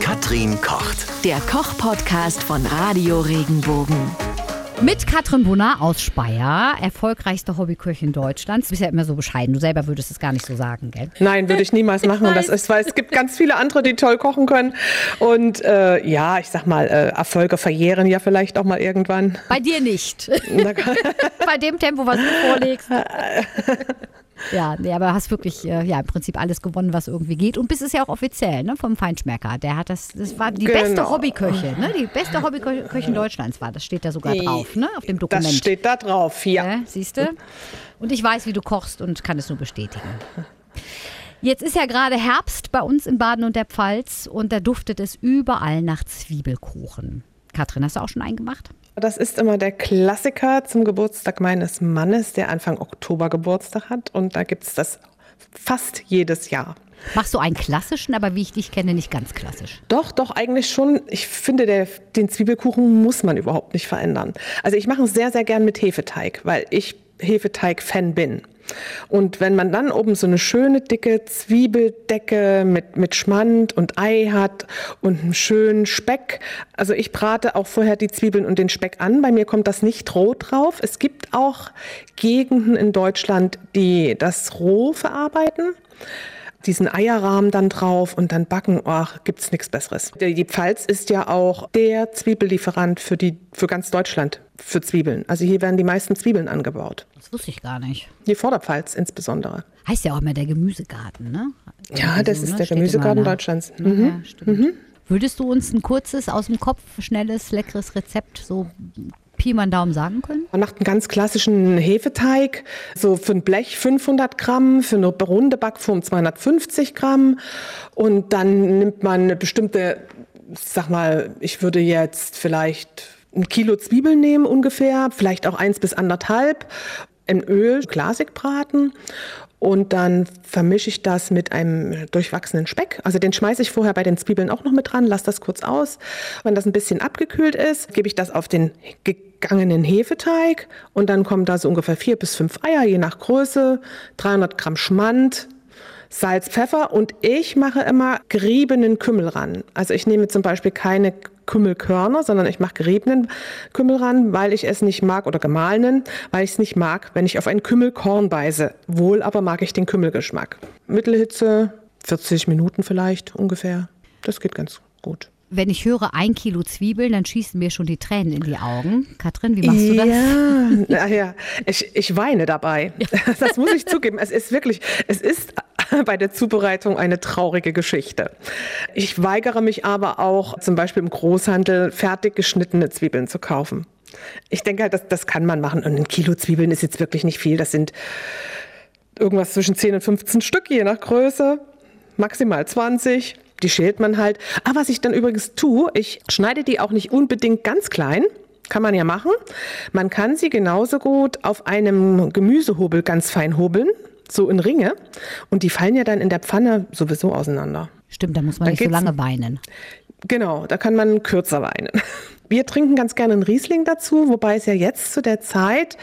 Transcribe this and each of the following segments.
Katrin kocht. Der Koch-Podcast von Radio Regenbogen. Mit Katrin Brunner aus Speyer, erfolgreichste Hobbyköchin Deutschlands. Du bist ja immer so bescheiden. Du selber würdest es gar nicht so sagen, gell? Nein, würde ich niemals machen. Das ist, weil es gibt ganz viele andere, die toll kochen können. Und äh, ja, ich sag mal, äh, Erfolge verjähren ja vielleicht auch mal irgendwann. Bei dir nicht. Bei dem Tempo, was du vorlegst. Ja, nee, aber hast wirklich äh, ja im Prinzip alles gewonnen, was irgendwie geht. Und bist es ja auch offiziell, ne, vom Feinschmecker. Der hat das, das war die Genau. beste Hobbyköchin, ne? Die beste Hobbyköchin Deutschlands war. Das steht da sogar drauf, ne? Auf dem Dokument. Das steht da drauf, ja. Ja, siehst du? Und ich weiß, wie du kochst und kann es nur bestätigen. Jetzt ist ja gerade Herbst bei uns in Baden und der Pfalz und da duftet es überall nach Zwiebelkuchen. Katrin, hast du auch schon einen gemacht? Das ist immer der Klassiker zum Geburtstag meines Mannes, der Anfang Oktober Geburtstag hat. Und da gibt es das fast jedes Jahr. Machst du einen klassischen, aber wie ich dich kenne, nicht ganz klassisch. Doch, doch, eigentlich schon. Ich finde, der, den Zwiebelkuchen muss man überhaupt nicht verändern. Also ich mache ihn sehr, sehr gern mit Hefeteig, weil ich Hefeteig-Fan bin. Und wenn man dann oben so eine schöne dicke Zwiebeldecke mit, mit Schmand und Ei hat und einen schönen Speck, also ich brate auch vorher die Zwiebeln und den Speck an. Bei mir kommt das nicht roh drauf. Es gibt auch Gegenden in Deutschland, die das roh verarbeiten diesen Eierrahmen dann drauf und dann backen, ach, gibt's nichts Besseres. Die Pfalz ist ja auch der Zwiebellieferant für die für ganz Deutschland für Zwiebeln. Also hier werden die meisten Zwiebeln angebaut. Das wusste ich gar nicht. Die Vorderpfalz insbesondere. Heißt ja auch immer der Gemüsegarten, ne? Ja, Irgendwie das so, ist ne? der Steht Gemüsegarten. Deutschlands. Mhm. Ja, stimmt. Würdest du uns ein kurzes, aus dem Kopf, schnelles, leckeres Rezept so Pi mal Daumen sagen können? Man macht einen ganz klassischen Hefeteig, so für ein Blech 500 Gramm, für eine runde Backform 250 Gramm. Und dann nimmt man eine bestimmte, sag mal, ich würde jetzt vielleicht ein Kilo Zwiebeln nehmen ungefähr, vielleicht auch eins bis anderthalb, in Öl glasig braten. Und dann vermische ich das mit einem durchwachsenen Speck. Also den schmeiße ich vorher bei den Zwiebeln auch noch mit dran, lasse das kurz aus. Wenn das ein bisschen abgekühlt ist, gebe ich das auf den gegangenen Hefeteig und dann kommen da so ungefähr vier bis fünf Eier, je nach Größe, 300 Gramm Schmand, Salz, Pfeffer und ich mache immer geriebenen Kümmel ran. Also ich nehme zum Beispiel keine Kümmelkörner, sondern ich mache geriebenen Kümmel ran, weil ich es nicht mag, oder gemahlenen, weil ich es nicht mag, wenn ich auf ein Kümmelkorn beiße. Wohl aber mag ich den Kümmelgeschmack. Mittelhitze, 40 Minuten vielleicht ungefähr. Das geht ganz gut. Wenn ich höre ein Kilo Zwiebeln, dann schießen mir schon die Tränen in die Augen. Katrin, wie machst du das? Ja, ja. Ich, ich weine dabei. Das muss ich zugeben. Es ist wirklich, es ist bei der Zubereitung eine traurige Geschichte. Ich weigere mich aber auch, zum Beispiel im Großhandel fertig geschnittene Zwiebeln zu kaufen. Ich denke halt, das, das kann man machen. Und ein Kilo Zwiebeln ist jetzt wirklich nicht viel. Das sind irgendwas zwischen 10 und 15 Stück, je nach Größe. Maximal 20. Die schält man halt. Ah, was ich dann übrigens tue, ich schneide die auch nicht unbedingt ganz klein. Kann man ja machen. Man kann sie genauso gut auf einem Gemüsehobel ganz fein hobeln, so in Ringe. Und die fallen ja dann in der Pfanne sowieso auseinander. Stimmt, da muss man Dann nicht so lange weinen. Genau, da kann man kürzer weinen. Wir trinken ganz gerne einen Riesling dazu, wobei es ja jetzt zu der Zeit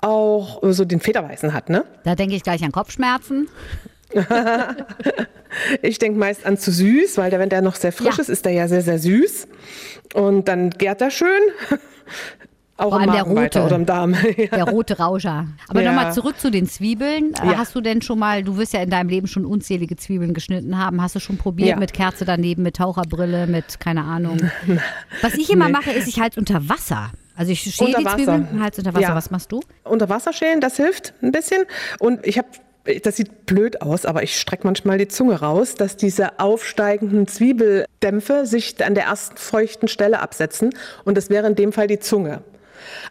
auch so den Federweißen hat, ne? Da denke ich gleich an Kopfschmerzen. Ich denke meist an zu süß, weil der, wenn der noch sehr frisch Ja. ist, ist der ja sehr, sehr süß. Und dann gärt er schön. Auch Vor allem der rote. oder im Darm. Der rote Rauscher. Aber Ja. nochmal zurück zu den Zwiebeln. Äh, Ja. Hast du denn schon mal, du wirst ja in deinem Leben schon unzählige Zwiebeln geschnitten haben. Hast du schon probiert Ja. mit Kerze daneben, mit Taucherbrille, mit keine Ahnung? Was ich immer mache, ist, ich halte unter Wasser. Also ich schäle die Wasser. Zwiebeln, halte unter Wasser. Was machst du? Unter Wasser schälen, das hilft ein bisschen. Und ich habe, das sieht blöd aus, aber ich strecke manchmal die Zunge raus, dass diese aufsteigenden Zwiebeldämpfe sich an der ersten feuchten Stelle absetzen. Und das wäre in dem Fall die Zunge.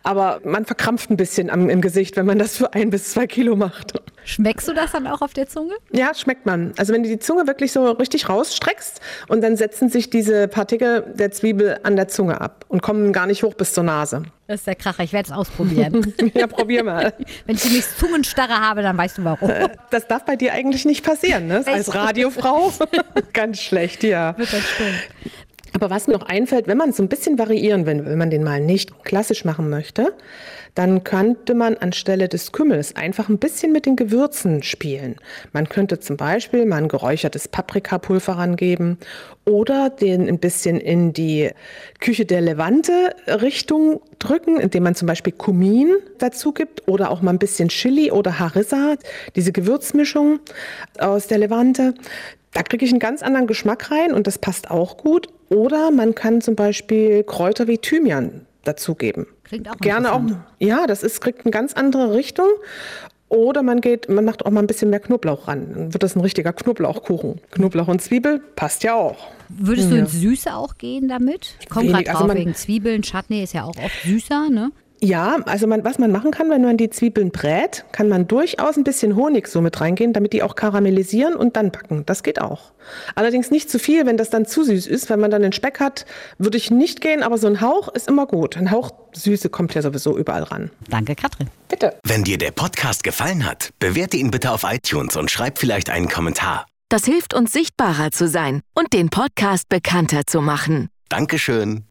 Aber man verkrampft ein bisschen am, im Gesicht, wenn man das für ein bis zwei Kilo macht. Schmeckst du das dann auch auf der Zunge? Ja, schmeckt man. Also wenn du die Zunge wirklich so richtig rausstreckst und dann setzen sich diese Partikel der Zwiebel an der Zunge ab und kommen gar nicht hoch bis zur Nase. Das ist der Kracher. Ich werde es ausprobieren. Ja, probier mal. Wenn ich die Zungenstarre habe, dann weißt du warum. Das darf bei dir eigentlich nicht passieren, ne? Als Radiofrau. Ganz schlecht, ja. Wird das stimmt. Aber was mir noch einfällt, wenn man so ein bisschen variieren will, wenn man den mal nicht klassisch machen möchte, dann könnte man anstelle des Kümmels einfach ein bisschen mit den Gewürzen spielen. Man könnte zum Beispiel mal ein geräuchertes Paprikapulver rangeben oder den ein bisschen in die Küche der Levante Richtung drücken, indem man zum Beispiel Kumin dazu gibt oder auch mal ein bisschen Chili oder Harissa, diese Gewürzmischung aus der Levante. Da kriege ich einen ganz anderen Geschmack rein und das passt auch gut. Oder man kann zum Beispiel Kräuter wie Thymian dazugeben. Klingt auch Gerne auch. Ja, das ist, kriegt eine ganz andere Richtung. Oder man geht, man macht auch mal ein bisschen mehr Knoblauch ran. Dann wird das ein richtiger Knoblauchkuchen. Knoblauch und Zwiebel passt ja auch. Würdest du ins Süße auch gehen damit? Ich komme gerade Wenig, drauf also wegen Zwiebeln. Chutney ist ja auch oft süßer, ne? Ja, also man, was man machen kann, wenn man die Zwiebeln brät, kann man durchaus ein bisschen Honig so mit reingehen, damit die auch karamellisieren und dann backen. Das geht auch. Allerdings nicht zu viel, wenn das dann zu süß ist. Wenn man dann den Speck hat, würde ich nicht gehen, aber so ein Hauch ist immer gut. Ein Hauch Süße kommt ja sowieso überall ran. Danke, Katrin. Bitte. Wenn dir der Podcast gefallen hat, bewerte ihn bitte auf iTunes und schreib vielleicht einen Kommentar. Das hilft uns sichtbarer zu sein und den Podcast bekannter zu machen. Dankeschön.